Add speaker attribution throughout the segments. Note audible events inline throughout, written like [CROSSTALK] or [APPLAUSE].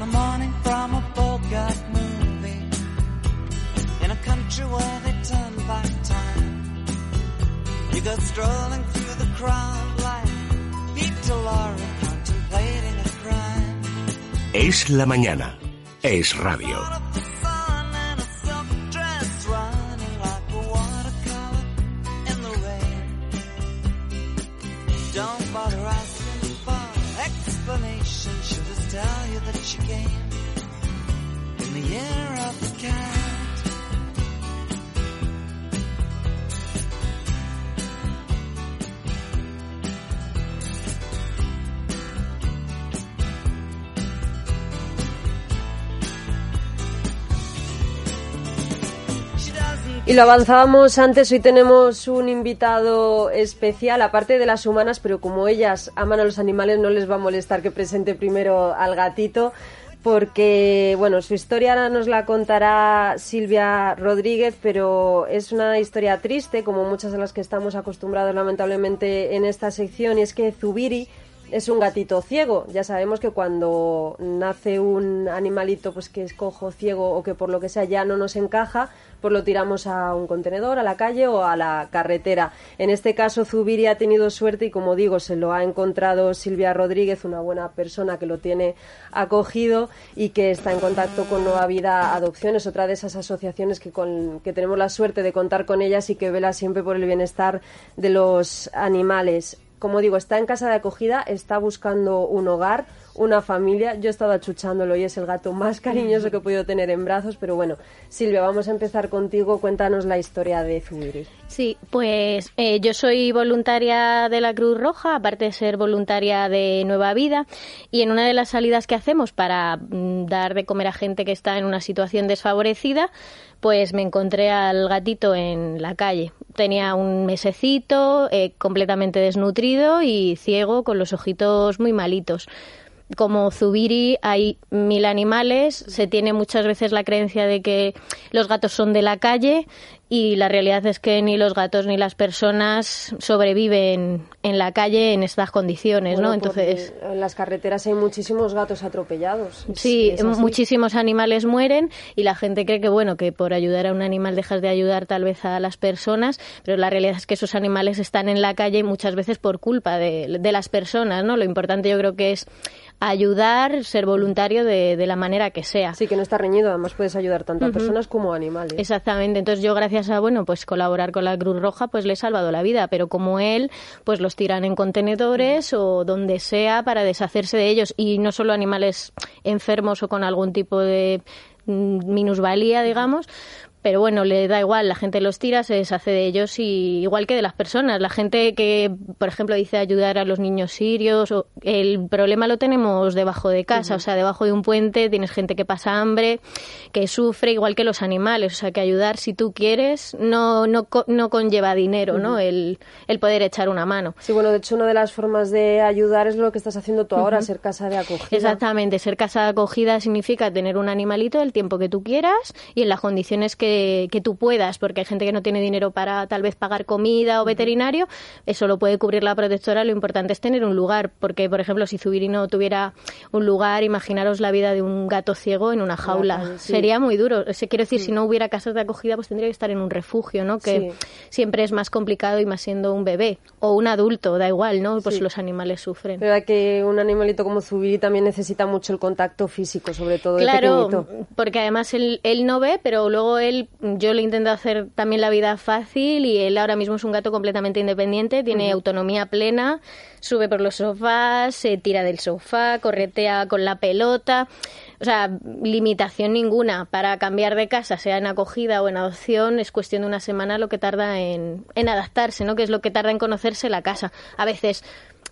Speaker 1: on a morning from a Bogart movie in a country where they turn back time. You go strolling through the crowd like Peter Lorre contemplating a crime.
Speaker 2: Es la mañana. Es radio.
Speaker 3: Y lo avanzábamos antes, hoy tenemos un invitado especial, aparte de las humanas, pero como ellas aman a los animales, no les va a molestar que presente primero al gatito, porque, bueno, su historia ahora nos la contará Silvia Rodríguez, pero es una historia triste, como muchas de las que estamos acostumbrados lamentablemente en esta sección, y es que Zubiri es un gatito ciego. Ya sabemos que cuando nace un animalito pues que es cojo, ciego o que por lo que sea ya no nos encaja, pues lo tiramos a un contenedor, a la calle o a la carretera. En este caso Zubiri ha tenido suerte y como digo, se lo ha encontrado Silvia Rodríguez, una buena persona que lo tiene acogido y que está en contacto con Nueva Vida Adopciones, otra de esas asociaciones que, con, que tenemos la suerte de contar con ellas y que vela siempre por el bienestar de los animales como digo, está en casa de acogida, está buscando un hogar, una familia. Yo he estado achuchándolo y es el gato más [LAUGHS] cariñoso que he podido tener en brazos, pero bueno, Silvia, vamos a empezar contigo. Cuéntanos la historia de Zubiri.
Speaker 4: Sí, pues eh, yo soy voluntaria de la Cruz Roja, aparte de ser voluntaria de Nueva Vida, y en una de las salidas que hacemos para mm, dar de comer a gente que está en una situación desfavorecida, pues me encontré al gatito en la calle. Tenía un mesecito, eh, completamente desnutrido y ciego, con los ojitos muy malitos como Zubiri hay mil animales, se tiene muchas veces la creencia de que los gatos son de la calle y la realidad es que ni los gatos ni las personas sobreviven en la calle en estas condiciones,
Speaker 3: Bueno,
Speaker 4: ¿no? Entonces,
Speaker 3: en las carreteras hay muchísimos gatos atropellados.
Speaker 4: Sí, muchísimos animales mueren y la gente cree que bueno que por ayudar a un animal dejas de ayudar tal vez a las personas, pero la realidad es que esos animales están en la calle muchas veces por culpa de, de las personas, ¿no? Lo importante yo creo que es ayudar, ser voluntario de, de la manera que sea.
Speaker 3: Sí, que no está reñido, además puedes ayudar tanto a personas como a animales.
Speaker 4: Exactamente. Entonces yo gracias a bueno pues colaborar con la Cruz Roja pues le he salvado la vida, pero como él pues los tiran en contenedores o donde sea para deshacerse de ellos. Y no solo animales enfermos o con algún tipo de mm, minusvalía, digamos, pero bueno, le da igual, la gente los tira, se deshace de ellos y igual que de las personas. La gente que, por ejemplo, dice ayudar a los niños sirios, o, el problema lo tenemos debajo de casa, o sea, debajo de un puente tienes gente que pasa hambre, que sufre, igual que los animales. O sea, que ayudar si tú quieres no, no, no conlleva dinero, ¿no? El, el poder echar una mano.
Speaker 3: Sí, bueno, de hecho, una de las formas de ayudar es lo que estás haciendo tú ahora, ser casa de acogida.
Speaker 4: Exactamente, ser casa de acogida significa tener un animalito el tiempo que tú quieras y en las condiciones que, que tú puedas, porque hay gente que no tiene dinero para tal vez pagar comida o veterinario, eso lo puede cubrir la protectora, lo importante es tener un lugar, porque por ejemplo si Zubiri no tuviera un lugar, imaginaros la vida de un gato ciego en una jaula,
Speaker 3: sí.
Speaker 4: sería muy duro, O sea, quiero decir, si no hubiera casas de acogida pues tendría que estar en un refugio, ¿no? Que
Speaker 3: Sí.
Speaker 4: siempre es más complicado y más siendo un bebé o un adulto, da igual, ¿no? Pues los animales sufren.
Speaker 3: Pero que un animalito como Zubiri también necesita mucho el contacto físico, sobre todo
Speaker 4: Claro, porque además él, él no ve, pero luego él, yo le intento hacer también la vida fácil y él ahora mismo es un gato completamente independiente, tiene autonomía plena, sube por los sofás, se tira del sofá, corretea con la pelota. O sea, limitación ninguna para cambiar de casa, sea en acogida o en adopción, es cuestión de una semana lo que tarda en, en adaptarse, ¿no? Que es lo que tarda en conocerse la casa. A veces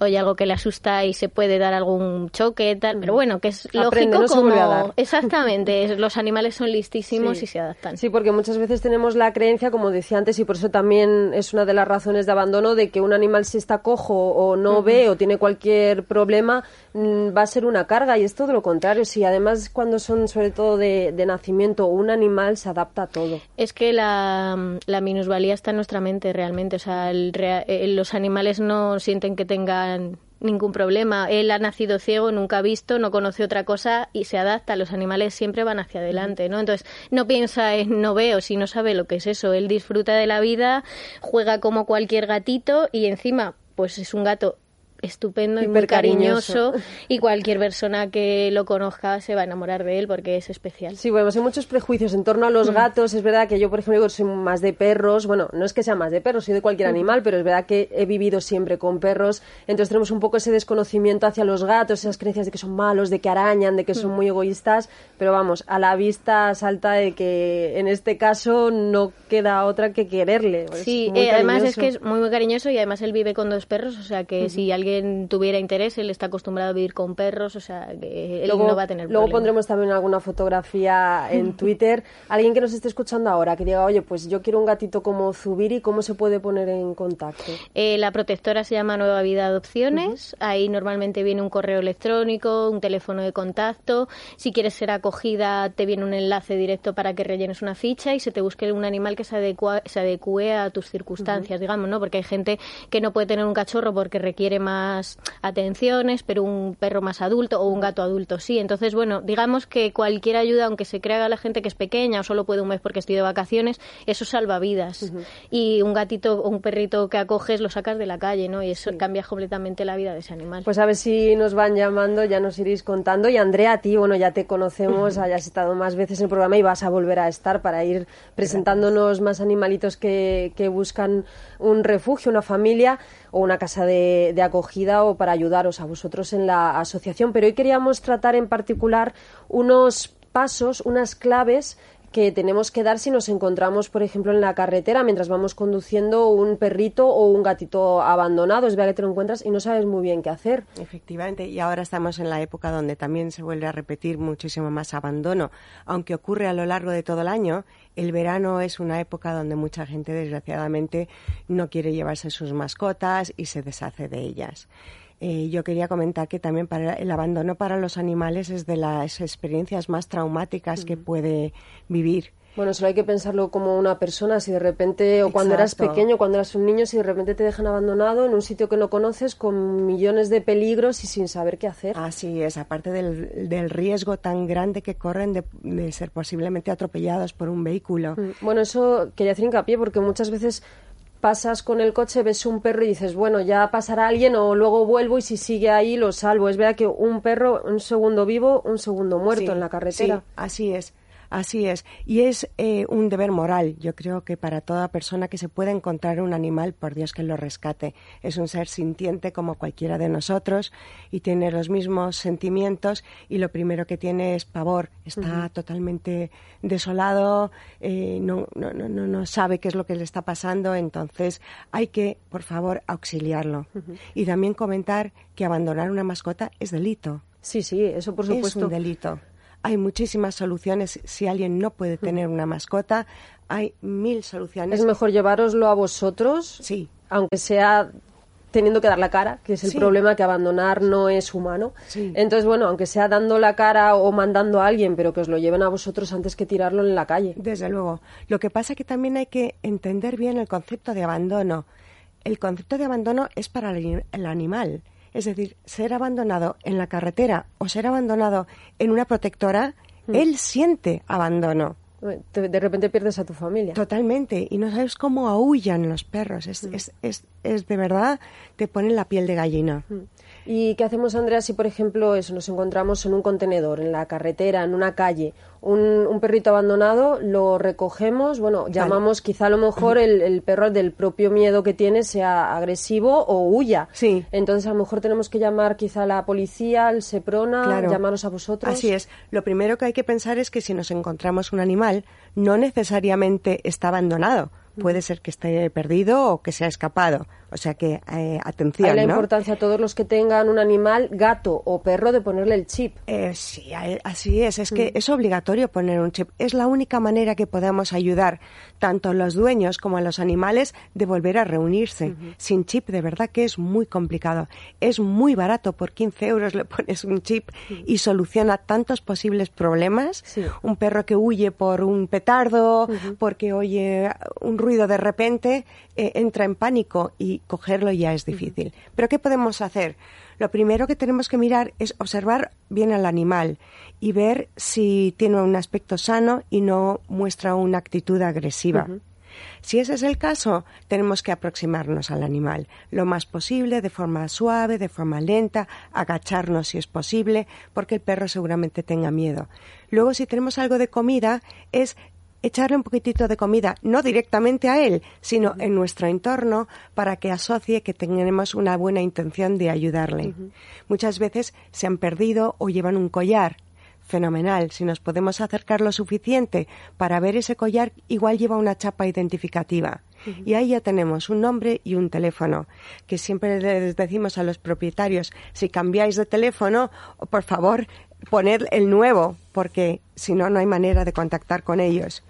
Speaker 4: oye algo que le asusta y se puede dar algún choque, tal, pero bueno, que es
Speaker 3: Aprende,
Speaker 4: lógico
Speaker 3: no se
Speaker 4: como
Speaker 3: vuelve a dar. [LAUGHS]
Speaker 4: exactamente, los animales son listísimos
Speaker 3: Sí.
Speaker 4: y se adaptan.
Speaker 3: Sí, porque muchas veces tenemos la creencia, como decía antes, y por eso también es una de las razones de abandono, de que un animal si está cojo o no ve o tiene cualquier problema, mm, va a ser una carga. Y es todo lo contrario. Si además cuando son sobre todo de, de nacimiento un animal se adapta a todo.
Speaker 4: Es que la, la minusvalía está en nuestra mente realmente. O sea, el eh, los animales no sienten que tengan ningún problema. Él ha nacido ciego, nunca ha visto, no conoce otra cosa y se adapta. Los animales siempre van hacia adelante, ¿no? Entonces, no piensa en no veo si no sabe lo que es eso. Él disfruta de la vida, juega como cualquier gatito y encima, pues es un gato estupendo y muy cariñoso. y cualquier persona que lo conozca se va a enamorar de él porque es especial.
Speaker 3: Sí, bueno, hay muchos prejuicios en torno a los mm. gatos. Es verdad que yo, por ejemplo, soy más de perros. Bueno, no es que sea más de perros, soy de cualquier mm. animal, pero es verdad que he vivido siempre con perros. Entonces tenemos un poco ese desconocimiento hacia los gatos, esas creencias de que son malos, de que arañan, de que son mm. muy egoístas. Pero vamos, a la vista salta de que en este caso no queda otra que quererle.
Speaker 4: sí, eh, además es que es muy, muy cariñoso y además él vive con dos perros, o sea que si alguien tuviera interés, él está acostumbrado a vivir con perros, o sea, que él no va a tener
Speaker 3: Luego pondremos también alguna fotografía en [LAUGHS] Twitter. Alguien que nos esté escuchando ahora, que diga, oye, pues yo quiero un gatito como Zubiri, ¿cómo se puede poner en contacto?
Speaker 4: Eh, la protectora se llama Nueva Vida Adopciones. Ahí normalmente viene un correo electrónico, un teléfono de contacto. Si quieres ser acogida, te viene un enlace directo para que rellenes una ficha y se te busque un animal que se, adecua, se adecue a tus circunstancias, digamos, ¿no? Porque hay gente que no puede tener un cachorro porque requiere más atenciones, pero un perro más adulto o un gato adulto sí. Entonces, bueno, digamos que cualquier ayuda, aunque se crea a la gente que es pequeña o solo puede un mes porque estoy de vacaciones, eso salva vidas. Y un gatito o un perrito que acoges lo sacas de la calle, ¿no? Y eso cambia completamente la vida de ese animal.
Speaker 3: Pues a ver si nos van llamando, ya nos iréis contando. Y Andrea, a ti, bueno, ya te conocemos, hayas estado más veces en el programa y vas a volver a estar para ir presentándonos más animalitos que, que buscan un refugio, una familia o una casa de, acogida o para ayudaros a vosotros en la asociación. Pero hoy queríamos tratar en particular unos pasos, unas claves que tenemos que dar si nos encontramos, por ejemplo, en la carretera mientras vamos conduciendo un perrito o un gatito abandonado. Es verdad que te lo encuentras y no sabes muy bien qué hacer.
Speaker 5: Efectivamente, y ahora estamos en la época donde también se vuelve a repetir muchísimo más abandono, aunque ocurre a lo largo de todo el año el verano es una época donde mucha gente, desgraciadamente, no quiere llevarse sus mascotas y se deshace de ellas. Eh, yo quería comentar que también para el abandono para los animales es de las experiencias más traumáticas que puede vivir
Speaker 3: bueno, solo hay que pensarlo como una persona, si de repente, o cuando eras pequeño, cuando eras un niño, si de repente te dejan abandonado en un sitio que no conoces con millones de peligros y sin saber qué hacer.
Speaker 5: Así es, aparte del, del riesgo tan grande que corren de, ser posiblemente atropellados por un vehículo.
Speaker 3: Mm, bueno, eso quería hacer hincapié porque muchas veces pasas con el coche, ves un perro y dices, bueno, ya pasará alguien o luego vuelvo y si sigue ahí lo salvo. Es verdad que un perro, un segundo vivo, un segundo muerto en la carretera.
Speaker 5: Sí, así es. Así es. Y es eh, un deber moral, yo creo que para toda persona que se pueda encontrar un animal, por Dios que lo rescate. Es un ser sintiente como cualquiera de nosotros y tiene los mismos sentimientos y lo primero que tiene es pavor. Está totalmente desolado, eh, no, no, no, no, sabe qué es lo que le está pasando, entonces hay que, por favor, auxiliarlo. Y también comentar que abandonar una mascota es delito.
Speaker 3: Sí, sí, eso por supuesto.
Speaker 5: Es un delito. Hay muchísimas soluciones. Si alguien no puede tener una mascota, hay mil soluciones.
Speaker 3: Es mejor llevároslo a vosotros.
Speaker 5: Sí.
Speaker 3: Aunque sea teniendo que dar la cara, que es el problema que abandonar no es humano. Entonces, bueno, aunque sea dando la cara o mandando a alguien, pero que os lo lleven a vosotros antes que tirarlo en la calle.
Speaker 5: Desde luego. Lo que pasa es que también hay que entender bien el concepto de abandono. El concepto de abandono es para el animal. Es decir, ser abandonado en la carretera o ser abandonado en una protectora, mm. él siente abandono.
Speaker 3: De repente pierdes a tu familia.
Speaker 5: Totalmente. Y no sabes cómo aullan los perros. Es, mm. es, es, es, de verdad, te ponen la piel de gallina. Mm.
Speaker 3: ¿Y qué hacemos, Andrea, si por ejemplo eso, nos encontramos en un contenedor, en la carretera, en una calle, un, perrito abandonado, lo recogemos, bueno, llamamos quizá a lo mejor el, perro del propio miedo que tiene sea agresivo o huya.
Speaker 5: Sí.
Speaker 3: Entonces a lo mejor tenemos que llamar quizá a la policía, al Seprona, claro. llamaros a vosotros.
Speaker 5: Así es. Lo primero que hay que pensar es que si nos encontramos un animal, no necesariamente está abandonado. Puede ser que esté perdido o que se ha escapado. O sea que, eh, atención.
Speaker 3: Hay la importancia a todos los que tengan un animal, gato o perro, de ponerle el chip.
Speaker 5: Eh, sí, así es. Es que mm. es obligatorio poner un chip. Es la única manera que podemos ayudar tanto a los dueños como a los animales de volver a reunirse. Sin chip, de verdad que es muy complicado. Es muy barato. Por 15 euros le pones un chip y soluciona tantos posibles problemas. Un perro que huye por un petardo, porque oye un ruido de repente, eh, entra en pánico y cogerlo ya es difícil. Pero ¿qué podemos hacer? Lo primero que tenemos que mirar es observar bien al animal y ver si tiene un aspecto sano y no muestra una actitud agresiva. Si ese es el caso, tenemos que aproximarnos al animal lo más posible, de forma suave, de forma lenta, agacharnos si es posible, porque el perro seguramente tenga miedo. Luego, si tenemos algo de comida, es echarle un poquitito de comida, no directamente a él, sino en nuestro entorno, para que asocie que tenemos una buena intención de ayudarle. Muchas veces se han perdido o llevan un collar fenomenal. Si nos podemos acercar lo suficiente para ver ese collar, igual lleva una chapa identificativa. Y ahí ya tenemos un nombre y un teléfono, que siempre les decimos a los propietarios, si cambiáis de teléfono, por favor, poned el nuevo, porque si no, no hay manera de contactar con ellos.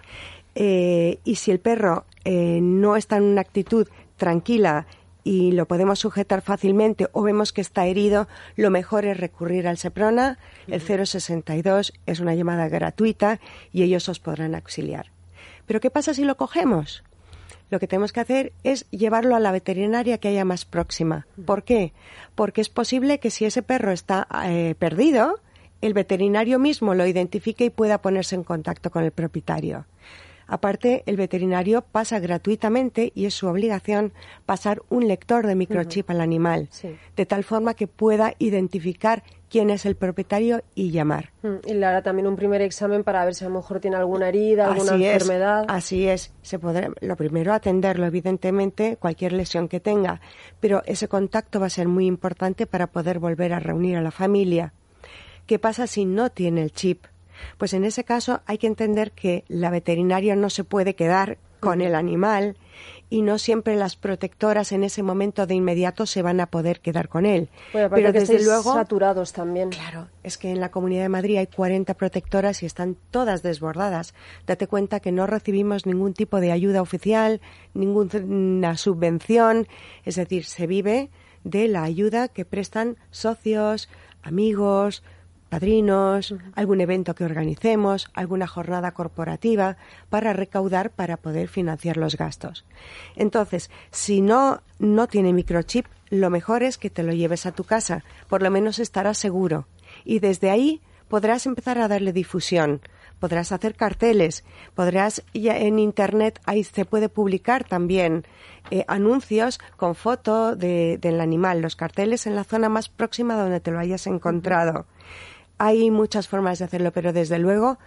Speaker 5: Eh, y si el perro eh, no está en una actitud tranquila y lo podemos sujetar fácilmente o vemos que está herido, lo mejor es recurrir al Seprona. El 062 es una llamada gratuita y ellos os podrán auxiliar. Pero ¿qué pasa si lo cogemos? Lo que tenemos que hacer es llevarlo a la veterinaria que haya más próxima. ¿Por qué? Porque es posible que si ese perro está eh, perdido, el veterinario mismo lo identifique y pueda ponerse en contacto con el propietario. Aparte, el veterinario pasa gratuitamente y es su obligación pasar un lector de microchip al animal, de tal forma que pueda identificar quién es el propietario y llamar.
Speaker 3: Y le hará también un primer examen para ver si a lo mejor tiene alguna herida, alguna enfermedad.
Speaker 5: así es. Se podrá, lo primero, atenderlo, evidentemente, cualquier lesión que tenga. Pero ese contacto va a ser muy importante para poder volver a reunir a la familia. ¿Qué pasa si no tiene el chip? Pues en ese caso hay que entender que la veterinaria no se puede quedar con el animal y no siempre las protectoras en ese momento de inmediato se van a poder quedar con él.
Speaker 3: Pero desde luego saturados también.
Speaker 5: Claro, es que en la Comunidad de Madrid hay 40 protectoras y están todas desbordadas. Date cuenta que no recibimos ningún tipo de ayuda oficial, ninguna subvención, es decir, se vive de la ayuda que prestan socios, amigos, padrinos, algún evento que organicemos, alguna jornada corporativa para recaudar para poder financiar los gastos. Entonces, si no no tiene microchip, lo mejor es que te lo lleves a tu casa, por lo menos estarás seguro y desde ahí podrás empezar a darle difusión, podrás hacer carteles, podrás ya en internet ahí se puede publicar también eh, anuncios con foto de, del animal, los carteles en la zona más próxima donde te lo hayas encontrado. Hay muchas formas de hacerlo, pero desde luego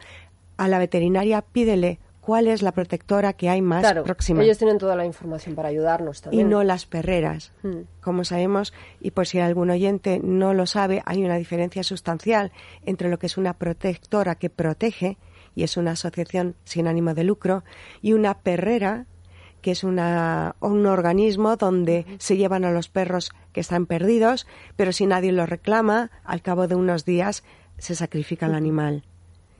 Speaker 5: a la veterinaria pídele cuál es la protectora que hay más
Speaker 3: claro,
Speaker 5: próxima.
Speaker 3: Ellos tienen toda la información para ayudarnos también.
Speaker 5: Y no las perreras. Hmm. Como sabemos, y por si algún oyente no lo sabe, hay una diferencia sustancial entre lo que es una protectora que protege, y es una asociación sin ánimo de lucro, y una perrera, que es una, un organismo donde se llevan a los perros que están perdidos, pero si nadie los reclama, al cabo de unos días se sacrifica el animal.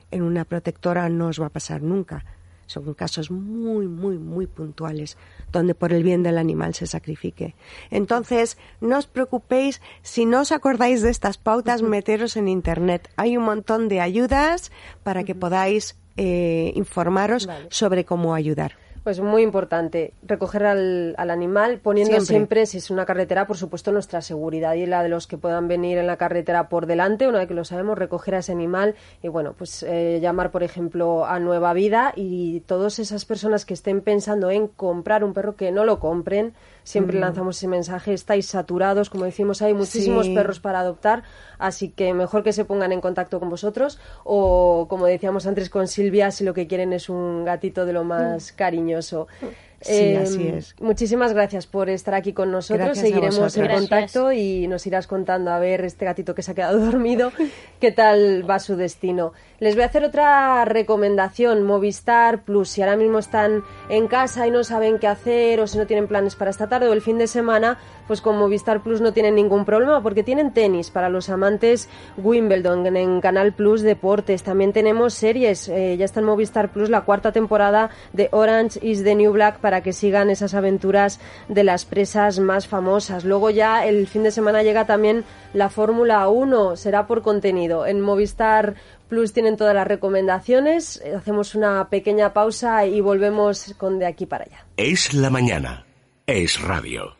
Speaker 5: En una protectora no os va a pasar nunca. Son casos muy, muy, muy puntuales donde por el bien del animal se sacrifique. Entonces, no os preocupéis, si no os acordáis de estas pautas, meteros en Internet. Hay un montón de ayudas para que podáis eh, informaros sobre cómo ayudar.
Speaker 3: Pues muy importante, recoger al, al animal, poniendo siempre. si es una carretera, por supuesto, nuestra seguridad y la de los que puedan venir en la carretera por delante, una vez que lo sabemos, recoger a ese animal y, bueno, pues eh, llamar, por ejemplo, a Nueva Vida y todas esas personas que estén pensando en comprar un perro que no lo compren, siempre mm. lanzamos ese mensaje, estáis saturados, como decimos, hay muchísimos perros para adoptar, así que mejor que se pongan en contacto con vosotros o, como decíamos antes con Silvia, si lo que quieren es un gatito de lo más mm. cariñoso.
Speaker 5: Sí, así em, es.
Speaker 3: Muchísimas gracias por estar aquí con nosotros. Seguiremos en contacto y nos irás contando a ver este gatito que se ha quedado [LAUGHS] dormido, qué tal va su destino. Les voy a hacer otra recomendación, Movistar Plus. Si ahora mismo están en casa y no saben qué hacer o si no tienen planes para esta tarde o el fin de semana, pues con Movistar Plus no tienen ningún problema porque tienen tenis para los amantes Wimbledon en Canal Plus Deportes. También tenemos series, eh, ya está en Movistar Plus la cuarta temporada de Orange is the New Black para que sigan esas aventuras de las presas más famosas. Luego ya el fin de semana llega también la Fórmula 1, será por contenido. En Movistar Plus tienen todas las recomendaciones. Hacemos una pequeña pausa y volvemos con de aquí para allá.
Speaker 2: Es la mañana. Es radio.